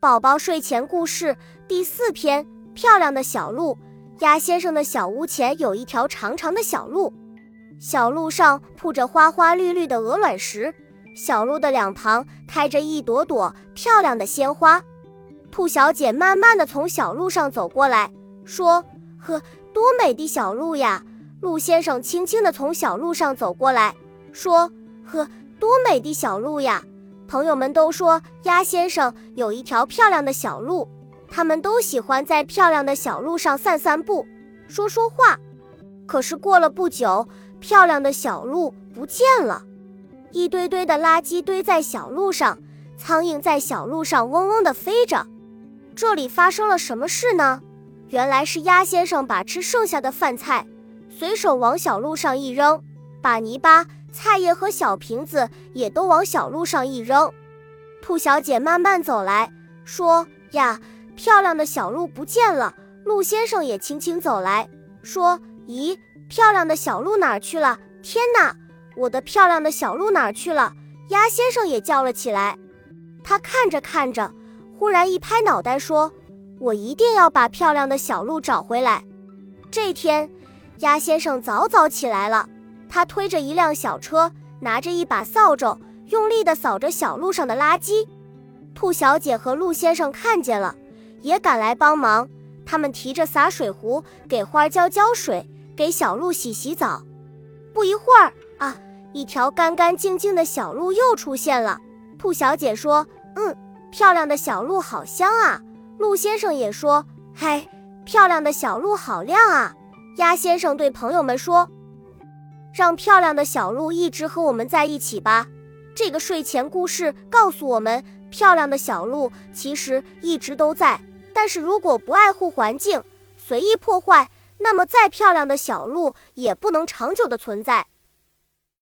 宝宝睡前故事第四篇：漂亮的小路。鸭先生的小屋前有一条长长的小路，小路上铺着花花绿绿的鹅卵石，小路的两旁开着一朵朵漂亮的鲜花。兔小姐慢慢地从小路上走过来，说：“呵，多美的小路呀！”鹿先生轻轻地从小路上走过来，说：“呵，多美的小路呀！”朋友们都说鸭先生有一条漂亮的小路，他们都喜欢在漂亮的小路上散散步、说说话。可是过了不久，漂亮的小路不见了，一堆堆的垃圾堆在小路上，苍蝇在小路上嗡嗡地飞着。这里发生了什么事呢？原来是鸭先生把吃剩下的饭菜随手往小路上一扔，把泥巴。菜叶和小瓶子也都往小路上一扔，兔小姐慢慢走来说：“呀，漂亮的小路不见了。”鹿先生也轻轻走来说：“咦，漂亮的小路哪儿去了？天哪，我的漂亮的小路哪儿去了？”鸭先生也叫了起来。他看着看着，忽然一拍脑袋说：“我一定要把漂亮的小路找回来。”这天，鸭先生早早起来了。他推着一辆小车，拿着一把扫帚，用力地扫着小路上的垃圾。兔小姐和鹿先生看见了，也赶来帮忙。他们提着洒水壶，给花浇浇水，给小鹿洗洗澡。不一会儿啊，一条干干净净的小路又出现了。兔小姐说：“嗯，漂亮的小路好香啊。”鹿先生也说：“嗨，漂亮的小路好亮啊。”鸭先生对朋友们说。让漂亮的小鹿一直和我们在一起吧。这个睡前故事告诉我们，漂亮的小鹿其实一直都在。但是如果不爱护环境，随意破坏，那么再漂亮的小鹿也不能长久的存在。